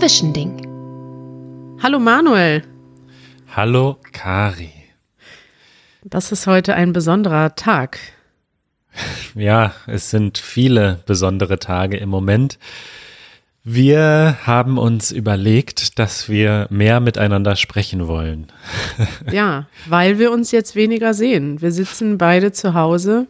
Zwischending. Hallo Manuel. Hallo Kari. Das ist heute ein besonderer Tag. Ja, es sind viele besondere Tage im Moment. Wir haben uns überlegt, dass wir mehr miteinander sprechen wollen. Ja, weil wir uns jetzt weniger sehen. Wir sitzen beide zu Hause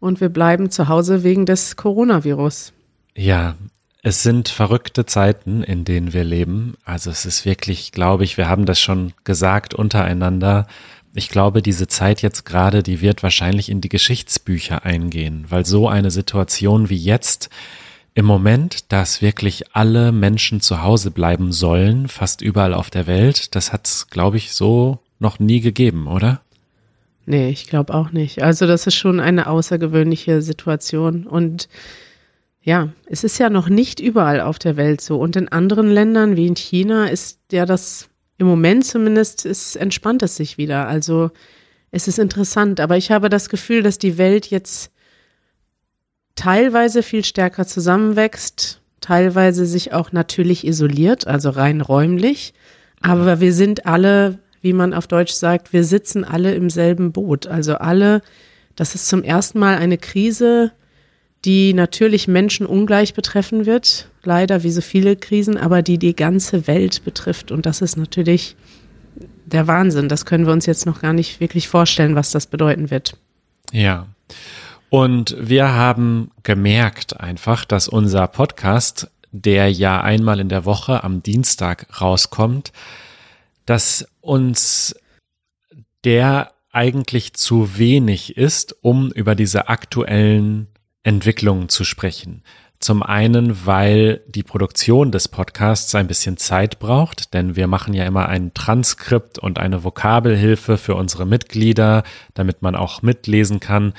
und wir bleiben zu Hause wegen des Coronavirus. Ja, es sind verrückte Zeiten, in denen wir leben. Also es ist wirklich, glaube ich, wir haben das schon gesagt untereinander. Ich glaube, diese Zeit jetzt gerade, die wird wahrscheinlich in die Geschichtsbücher eingehen, weil so eine Situation wie jetzt im Moment, dass wirklich alle Menschen zu Hause bleiben sollen, fast überall auf der Welt, das hat es, glaube ich, so noch nie gegeben, oder? Nee, ich glaube auch nicht. Also das ist schon eine außergewöhnliche Situation und ja, es ist ja noch nicht überall auf der Welt so. Und in anderen Ländern wie in China ist ja das im Moment zumindest ist, entspannt es sich wieder. Also es ist interessant. Aber ich habe das Gefühl, dass die Welt jetzt teilweise viel stärker zusammenwächst, teilweise sich auch natürlich isoliert, also rein räumlich. Aber wir sind alle, wie man auf Deutsch sagt, wir sitzen alle im selben Boot. Also alle, das ist zum ersten Mal eine Krise, die natürlich Menschen ungleich betreffen wird, leider wie so viele Krisen, aber die die ganze Welt betrifft. Und das ist natürlich der Wahnsinn. Das können wir uns jetzt noch gar nicht wirklich vorstellen, was das bedeuten wird. Ja. Und wir haben gemerkt einfach, dass unser Podcast, der ja einmal in der Woche am Dienstag rauskommt, dass uns der eigentlich zu wenig ist, um über diese aktuellen Entwicklungen zu sprechen. Zum einen, weil die Produktion des Podcasts ein bisschen Zeit braucht, denn wir machen ja immer ein Transkript und eine Vokabelhilfe für unsere Mitglieder, damit man auch mitlesen kann.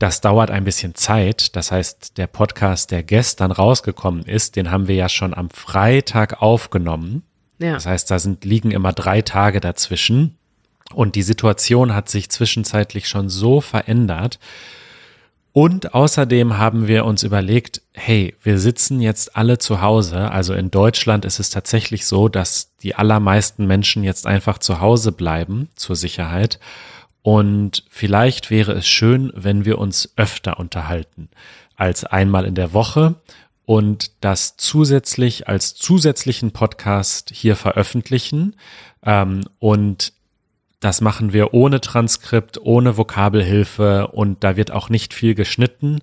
Das dauert ein bisschen Zeit. Das heißt, der Podcast, der gestern rausgekommen ist, den haben wir ja schon am Freitag aufgenommen. Ja. Das heißt, da sind, liegen immer drei Tage dazwischen. Und die Situation hat sich zwischenzeitlich schon so verändert, und außerdem haben wir uns überlegt, hey, wir sitzen jetzt alle zu Hause. Also in Deutschland ist es tatsächlich so, dass die allermeisten Menschen jetzt einfach zu Hause bleiben zur Sicherheit. Und vielleicht wäre es schön, wenn wir uns öfter unterhalten als einmal in der Woche und das zusätzlich als zusätzlichen Podcast hier veröffentlichen. Ähm, und das machen wir ohne Transkript, ohne Vokabelhilfe und da wird auch nicht viel geschnitten.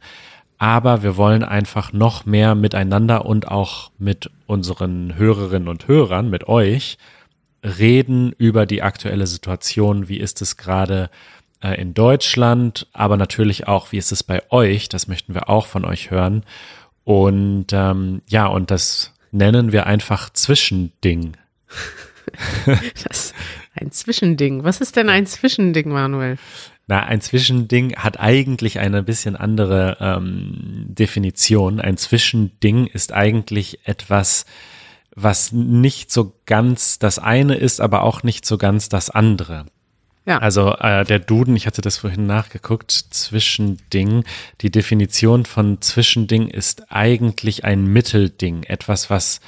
Aber wir wollen einfach noch mehr miteinander und auch mit unseren Hörerinnen und Hörern, mit euch, reden über die aktuelle Situation. Wie ist es gerade äh, in Deutschland? Aber natürlich auch, wie ist es bei euch? Das möchten wir auch von euch hören. Und ähm, ja, und das nennen wir einfach Zwischending. das ein Zwischending. Was ist denn ein Zwischending, Manuel? Na, ein Zwischending hat eigentlich eine bisschen andere ähm, Definition. Ein Zwischending ist eigentlich etwas, was nicht so ganz das eine ist, aber auch nicht so ganz das andere. Ja. Also äh, der Duden, ich hatte das vorhin nachgeguckt, Zwischending, die Definition von Zwischending ist eigentlich ein Mittelding, etwas, was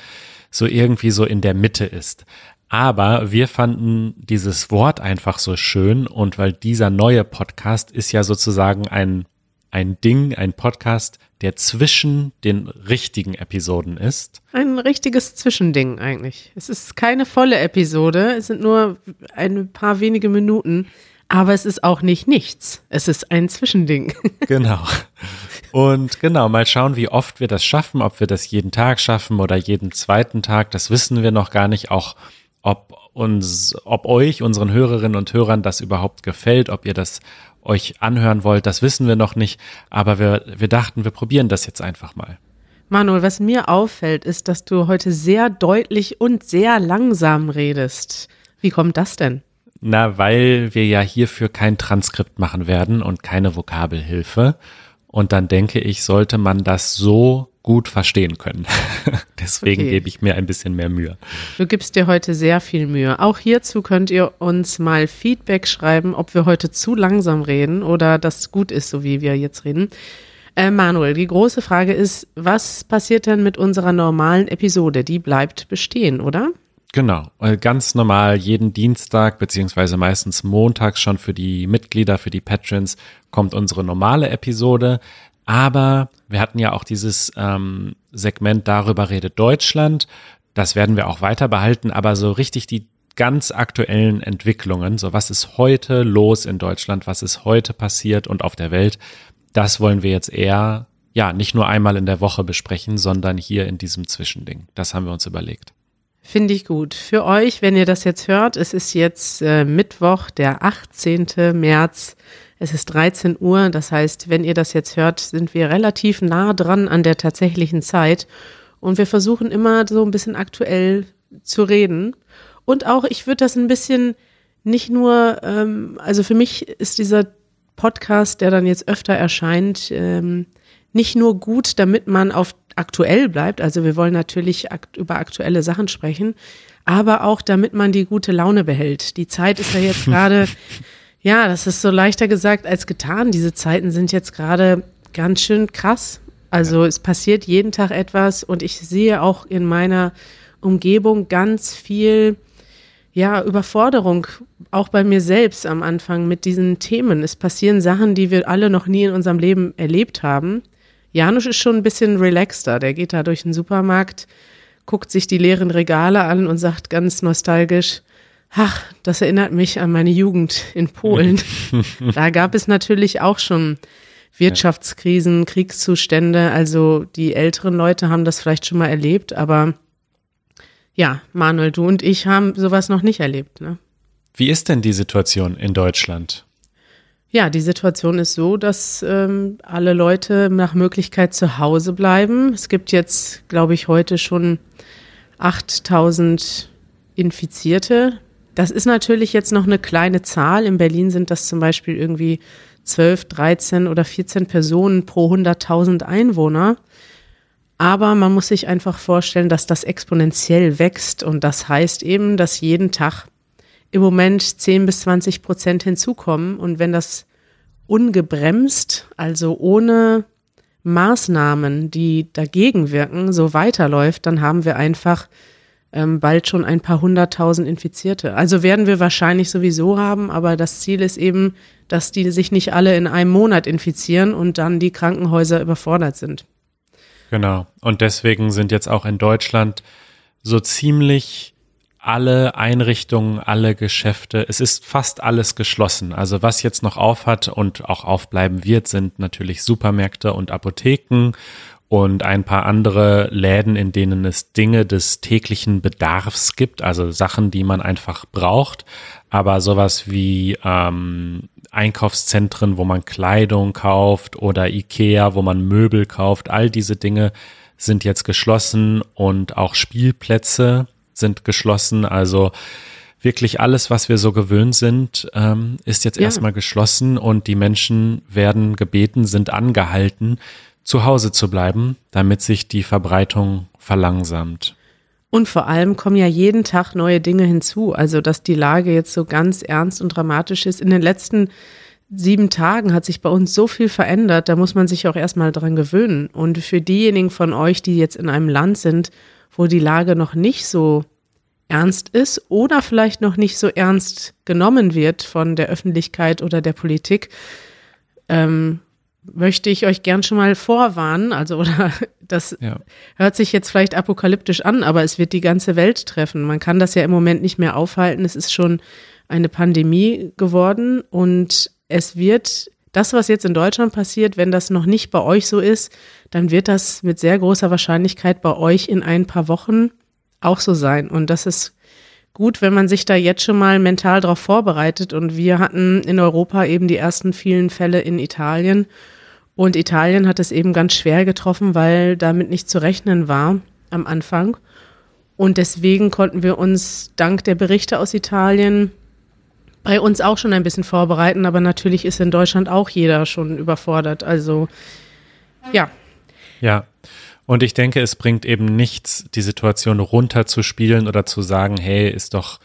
so irgendwie so in der Mitte ist. Aber wir fanden dieses Wort einfach so schön und weil dieser neue Podcast ist ja sozusagen ein, ein Ding, ein Podcast, der zwischen den richtigen Episoden ist. Ein richtiges Zwischending eigentlich. Es ist keine volle Episode, es sind nur ein paar wenige Minuten, aber es ist auch nicht nichts. Es ist ein Zwischending. Genau. Und genau, mal schauen, wie oft wir das schaffen, ob wir das jeden Tag schaffen oder jeden zweiten Tag, das wissen wir noch gar nicht. Auch ob uns, ob euch, unseren Hörerinnen und Hörern das überhaupt gefällt, ob ihr das euch anhören wollt, das wissen wir noch nicht. Aber wir, wir dachten, wir probieren das jetzt einfach mal. Manuel, was mir auffällt, ist, dass du heute sehr deutlich und sehr langsam redest. Wie kommt das denn? Na, weil wir ja hierfür kein Transkript machen werden und keine Vokabelhilfe. Und dann denke ich, sollte man das so gut verstehen können. Deswegen okay. gebe ich mir ein bisschen mehr Mühe. Du gibst dir heute sehr viel Mühe. Auch hierzu könnt ihr uns mal Feedback schreiben, ob wir heute zu langsam reden oder das gut ist, so wie wir jetzt reden. Äh, Manuel, die große Frage ist, was passiert denn mit unserer normalen Episode? Die bleibt bestehen, oder? Genau, äh, ganz normal jeden Dienstag beziehungsweise meistens montags schon für die Mitglieder, für die Patrons kommt unsere normale Episode. Aber wir hatten ja auch dieses ähm, Segment darüber redet Deutschland. Das werden wir auch weiter behalten, aber so richtig die ganz aktuellen Entwicklungen, so was ist heute los in Deutschland, was ist heute passiert und auf der Welt, das wollen wir jetzt eher, ja, nicht nur einmal in der Woche besprechen, sondern hier in diesem Zwischending. Das haben wir uns überlegt. Finde ich gut. Für euch, wenn ihr das jetzt hört, es ist jetzt äh, Mittwoch, der 18. März. Es ist 13 Uhr. Das heißt, wenn ihr das jetzt hört, sind wir relativ nah dran an der tatsächlichen Zeit. Und wir versuchen immer so ein bisschen aktuell zu reden. Und auch, ich würde das ein bisschen nicht nur, ähm, also für mich ist dieser Podcast, der dann jetzt öfter erscheint, ähm, nicht nur gut, damit man auf aktuell bleibt. Also wir wollen natürlich akt über aktuelle Sachen sprechen, aber auch damit man die gute Laune behält. Die Zeit ist ja jetzt gerade, ja, das ist so leichter gesagt als getan. Diese Zeiten sind jetzt gerade ganz schön krass. Also es passiert jeden Tag etwas und ich sehe auch in meiner Umgebung ganz viel ja, Überforderung, auch bei mir selbst am Anfang mit diesen Themen. Es passieren Sachen, die wir alle noch nie in unserem Leben erlebt haben. Janusz ist schon ein bisschen relaxter. Der geht da durch den Supermarkt, guckt sich die leeren Regale an und sagt ganz nostalgisch, ach, das erinnert mich an meine Jugend in Polen. da gab es natürlich auch schon Wirtschaftskrisen, Kriegszustände. Also die älteren Leute haben das vielleicht schon mal erlebt, aber ja, Manuel, du und ich haben sowas noch nicht erlebt. Ne? Wie ist denn die Situation in Deutschland? Ja, die Situation ist so, dass ähm, alle Leute nach Möglichkeit zu Hause bleiben. Es gibt jetzt, glaube ich, heute schon 8000 Infizierte. Das ist natürlich jetzt noch eine kleine Zahl. In Berlin sind das zum Beispiel irgendwie 12, 13 oder 14 Personen pro 100.000 Einwohner. Aber man muss sich einfach vorstellen, dass das exponentiell wächst. Und das heißt eben, dass jeden Tag im Moment 10 bis 20 Prozent hinzukommen. Und wenn das ungebremst, also ohne Maßnahmen, die dagegen wirken, so weiterläuft, dann haben wir einfach ähm, bald schon ein paar hunderttausend Infizierte. Also werden wir wahrscheinlich sowieso haben, aber das Ziel ist eben, dass die sich nicht alle in einem Monat infizieren und dann die Krankenhäuser überfordert sind. Genau. Und deswegen sind jetzt auch in Deutschland so ziemlich alle Einrichtungen, alle Geschäfte, es ist fast alles geschlossen. Also was jetzt noch aufhat und auch aufbleiben wird, sind natürlich Supermärkte und Apotheken und ein paar andere Läden, in denen es Dinge des täglichen Bedarfs gibt, also Sachen, die man einfach braucht. Aber sowas wie ähm, Einkaufszentren, wo man Kleidung kauft oder Ikea, wo man Möbel kauft, all diese Dinge sind jetzt geschlossen und auch Spielplätze sind geschlossen. Also wirklich alles, was wir so gewöhnt sind, ähm, ist jetzt ja. erstmal geschlossen und die Menschen werden gebeten, sind angehalten, zu Hause zu bleiben, damit sich die Verbreitung verlangsamt. Und vor allem kommen ja jeden Tag neue Dinge hinzu. Also, dass die Lage jetzt so ganz ernst und dramatisch ist. In den letzten sieben Tagen hat sich bei uns so viel verändert, da muss man sich auch erstmal dran gewöhnen. Und für diejenigen von euch, die jetzt in einem Land sind, wo die Lage noch nicht so ernst ist oder vielleicht noch nicht so ernst genommen wird von der Öffentlichkeit oder der Politik, ähm, möchte ich euch gern schon mal vorwarnen. Also, oder das ja. hört sich jetzt vielleicht apokalyptisch an, aber es wird die ganze Welt treffen. Man kann das ja im Moment nicht mehr aufhalten. Es ist schon eine Pandemie geworden und es wird das, was jetzt in Deutschland passiert, wenn das noch nicht bei euch so ist, dann wird das mit sehr großer Wahrscheinlichkeit bei euch in ein paar Wochen auch so sein. Und das ist gut, wenn man sich da jetzt schon mal mental darauf vorbereitet. Und wir hatten in Europa eben die ersten vielen Fälle in Italien. Und Italien hat es eben ganz schwer getroffen, weil damit nicht zu rechnen war am Anfang. Und deswegen konnten wir uns dank der Berichte aus Italien bei uns auch schon ein bisschen vorbereiten. Aber natürlich ist in Deutschland auch jeder schon überfordert. Also ja. Ja. Und ich denke, es bringt eben nichts, die Situation runterzuspielen oder zu sagen, hey, ist doch,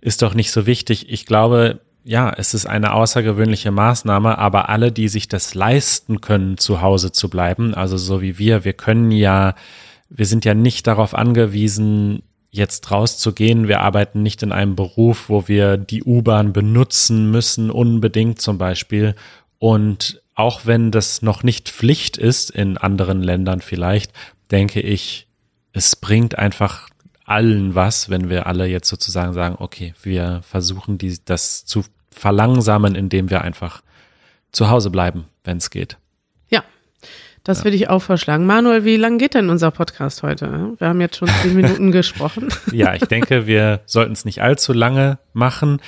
ist doch nicht so wichtig. Ich glaube, ja, es ist eine außergewöhnliche Maßnahme, aber alle, die sich das leisten können, zu Hause zu bleiben, also so wie wir, wir können ja, wir sind ja nicht darauf angewiesen, jetzt rauszugehen. Wir arbeiten nicht in einem Beruf, wo wir die U-Bahn benutzen müssen, unbedingt zum Beispiel. Und auch wenn das noch nicht Pflicht ist in anderen Ländern vielleicht, denke ich, es bringt einfach allen was, wenn wir alle jetzt sozusagen sagen, okay, wir versuchen die, das zu verlangsamen, indem wir einfach zu Hause bleiben, wenn es geht. Das ja. würde ich auch vorschlagen. Manuel, wie lang geht denn unser Podcast heute? Wir haben jetzt schon zehn Minuten gesprochen. Ja, ich denke, wir sollten es nicht allzu lange machen.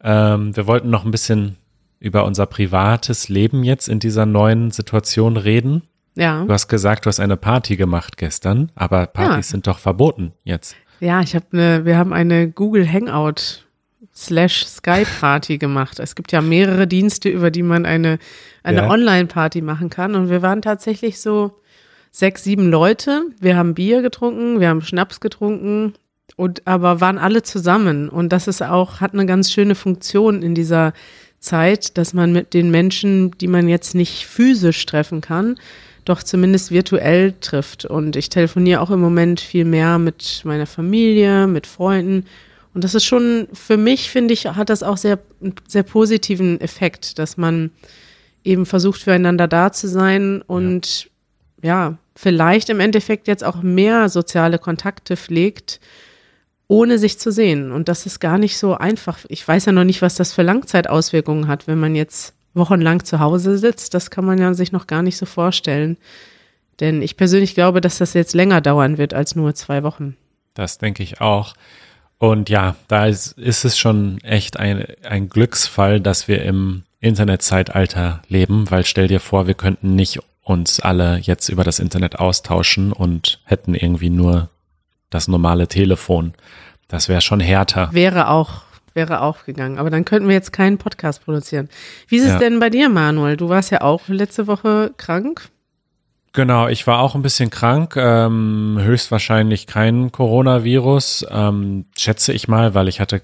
Ähm, wir wollten noch ein bisschen über unser privates Leben jetzt in dieser neuen Situation reden. Ja. Du hast gesagt, du hast eine Party gemacht gestern, aber Partys ja. sind doch verboten jetzt. Ja, ich habe eine, wir haben eine Google Hangout slash Skype Party gemacht. Es gibt ja mehrere Dienste, über die man eine, eine ja. Online-Party machen kann. Und wir waren tatsächlich so sechs, sieben Leute. Wir haben Bier getrunken, wir haben Schnaps getrunken und aber waren alle zusammen. Und das ist auch, hat eine ganz schöne Funktion in dieser Zeit, dass man mit den Menschen, die man jetzt nicht physisch treffen kann, doch zumindest virtuell trifft. Und ich telefoniere auch im Moment viel mehr mit meiner Familie, mit Freunden. Und das ist schon, für mich finde ich, hat das auch sehr, sehr positiven Effekt, dass man eben versucht, füreinander da zu sein und ja, ja vielleicht im Endeffekt jetzt auch mehr soziale Kontakte pflegt, ohne sich zu sehen. Und das ist gar nicht so einfach. Ich weiß ja noch nicht, was das für Langzeitauswirkungen hat, wenn man jetzt wochenlang zu Hause sitzt. Das kann man ja sich noch gar nicht so vorstellen. Denn ich persönlich glaube, dass das jetzt länger dauern wird als nur zwei Wochen. Das denke ich auch. Und ja, da ist, ist es schon echt ein, ein Glücksfall, dass wir im Internetzeitalter leben, weil stell dir vor, wir könnten nicht uns alle jetzt über das Internet austauschen und hätten irgendwie nur das normale Telefon. Das wäre schon härter. Wäre auch, wäre auch gegangen. Aber dann könnten wir jetzt keinen Podcast produzieren. Wie ist ja. es denn bei dir, Manuel? Du warst ja auch letzte Woche krank. Genau, ich war auch ein bisschen krank, ähm, höchstwahrscheinlich kein Coronavirus, ähm, schätze ich mal, weil ich hatte,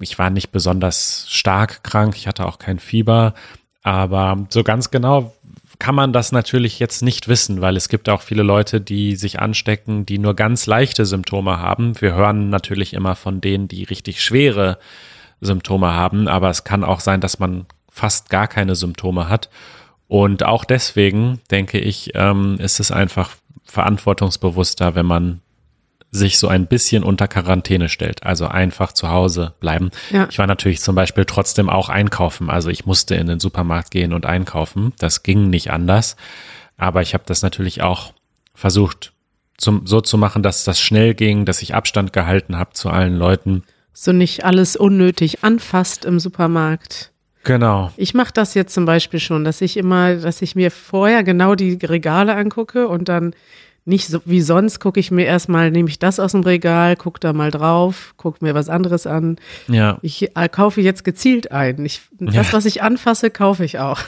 ich war nicht besonders stark krank, ich hatte auch kein Fieber, aber so ganz genau kann man das natürlich jetzt nicht wissen, weil es gibt auch viele Leute, die sich anstecken, die nur ganz leichte Symptome haben. Wir hören natürlich immer von denen, die richtig schwere Symptome haben, aber es kann auch sein, dass man fast gar keine Symptome hat. Und auch deswegen, denke ich, ähm, ist es einfach verantwortungsbewusster, wenn man sich so ein bisschen unter Quarantäne stellt, also einfach zu Hause bleiben. Ja. Ich war natürlich zum Beispiel trotzdem auch einkaufen, also ich musste in den Supermarkt gehen und einkaufen, das ging nicht anders, aber ich habe das natürlich auch versucht zum, so zu machen, dass das schnell ging, dass ich Abstand gehalten habe zu allen Leuten. So nicht alles unnötig anfasst im Supermarkt. Genau. Ich mache das jetzt zum Beispiel schon, dass ich immer, dass ich mir vorher genau die Regale angucke und dann nicht so wie sonst gucke ich mir erstmal, nehme ich das aus dem Regal, gucke da mal drauf, gucke mir was anderes an. Ja. Ich äh, kaufe jetzt gezielt ein. Ich, das, ja. was ich anfasse, kaufe ich auch.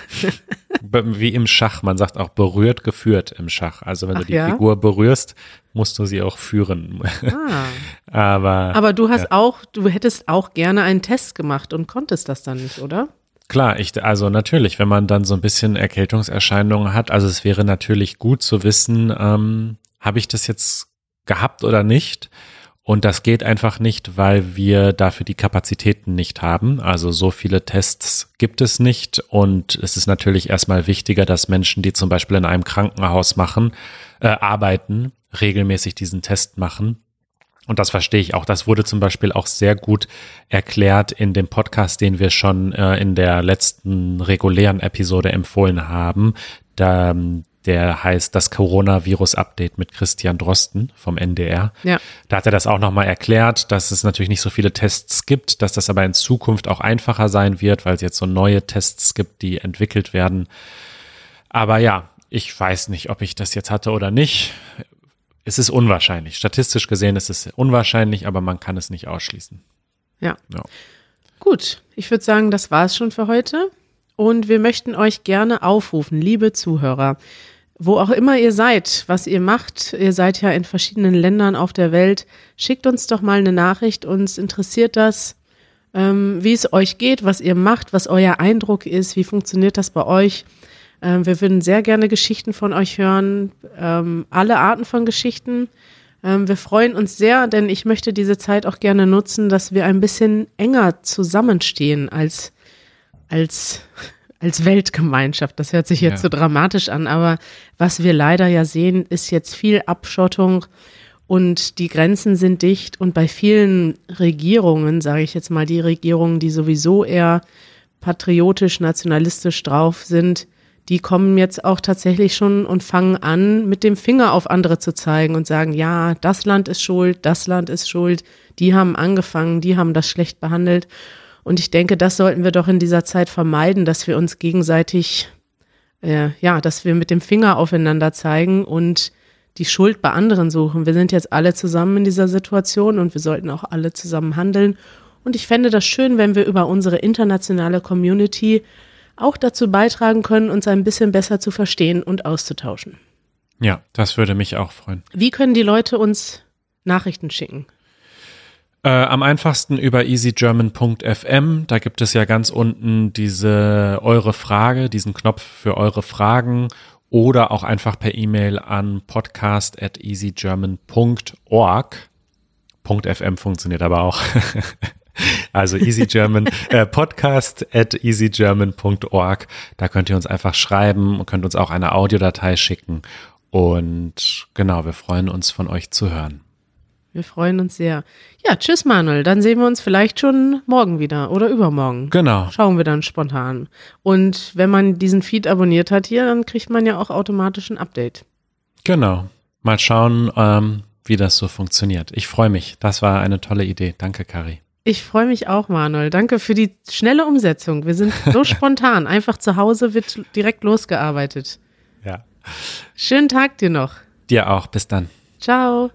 Wie im Schach, man sagt auch berührt, geführt im Schach. Also wenn Ach, du die ja? Figur berührst, musst du sie auch führen. Ah. Aber, Aber du hast ja. auch, du hättest auch gerne einen Test gemacht und konntest das dann nicht, oder? Klar, ich, also natürlich, wenn man dann so ein bisschen Erkältungserscheinungen hat, also es wäre natürlich gut zu wissen, ähm, habe ich das jetzt gehabt oder nicht? Und das geht einfach nicht, weil wir dafür die Kapazitäten nicht haben. Also so viele Tests gibt es nicht. Und es ist natürlich erstmal wichtiger, dass Menschen, die zum Beispiel in einem Krankenhaus machen, äh, arbeiten, regelmäßig diesen Test machen und das verstehe ich auch. Das wurde zum Beispiel auch sehr gut erklärt in dem Podcast, den wir schon äh, in der letzten regulären Episode empfohlen haben. Da, der heißt das Coronavirus-Update mit Christian Drosten vom NDR. Ja. Da hat er das auch nochmal erklärt, dass es natürlich nicht so viele Tests gibt, dass das aber in Zukunft auch einfacher sein wird, weil es jetzt so neue Tests gibt, die entwickelt werden. Aber ja, ich weiß nicht, ob ich das jetzt hatte oder nicht es ist unwahrscheinlich. Statistisch gesehen ist es unwahrscheinlich, aber man kann es nicht ausschließen. Ja. ja. Gut, ich würde sagen, das war es schon für heute. Und wir möchten euch gerne aufrufen, liebe Zuhörer, wo auch immer ihr seid, was ihr macht, ihr seid ja in verschiedenen Ländern auf der Welt, schickt uns doch mal eine Nachricht. Uns interessiert das, ähm, wie es euch geht, was ihr macht, was euer Eindruck ist, wie funktioniert das bei euch. Ähm, wir würden sehr gerne Geschichten von euch hören, ähm, alle Arten von Geschichten. Ähm, wir freuen uns sehr, denn ich möchte diese Zeit auch gerne nutzen, dass wir ein bisschen enger zusammenstehen als, als, als Weltgemeinschaft. Das hört sich jetzt ja. so dramatisch an, aber was wir leider ja sehen, ist jetzt viel Abschottung und die Grenzen sind dicht und bei vielen Regierungen, sage ich jetzt mal die Regierungen, die sowieso eher patriotisch, nationalistisch drauf sind, die kommen jetzt auch tatsächlich schon und fangen an, mit dem Finger auf andere zu zeigen und sagen, ja, das Land ist schuld, das Land ist schuld, die haben angefangen, die haben das schlecht behandelt. Und ich denke, das sollten wir doch in dieser Zeit vermeiden, dass wir uns gegenseitig, äh, ja, dass wir mit dem Finger aufeinander zeigen und die Schuld bei anderen suchen. Wir sind jetzt alle zusammen in dieser Situation und wir sollten auch alle zusammen handeln. Und ich fände das schön, wenn wir über unsere internationale Community auch dazu beitragen können, uns ein bisschen besser zu verstehen und auszutauschen. Ja, das würde mich auch freuen. Wie können die Leute uns Nachrichten schicken? Äh, am einfachsten über easygerman.fm. Da gibt es ja ganz unten diese eure Frage, diesen Knopf für eure Fragen oder auch einfach per E-Mail an podcast at easygerman.org. .fm funktioniert aber auch. Also Easy German, äh, podcast at easygerman.org. Da könnt ihr uns einfach schreiben und könnt uns auch eine Audiodatei schicken. Und genau, wir freuen uns von euch zu hören. Wir freuen uns sehr. Ja, tschüss Manuel. Dann sehen wir uns vielleicht schon morgen wieder oder übermorgen. Genau. Schauen wir dann spontan. Und wenn man diesen Feed abonniert hat hier, dann kriegt man ja auch automatisch ein Update. Genau. Mal schauen, ähm, wie das so funktioniert. Ich freue mich. Das war eine tolle Idee. Danke, Kari. Ich freue mich auch, Manuel. Danke für die schnelle Umsetzung. Wir sind so spontan. Einfach zu Hause wird direkt losgearbeitet. Ja. Schönen Tag dir noch. Dir auch. Bis dann. Ciao.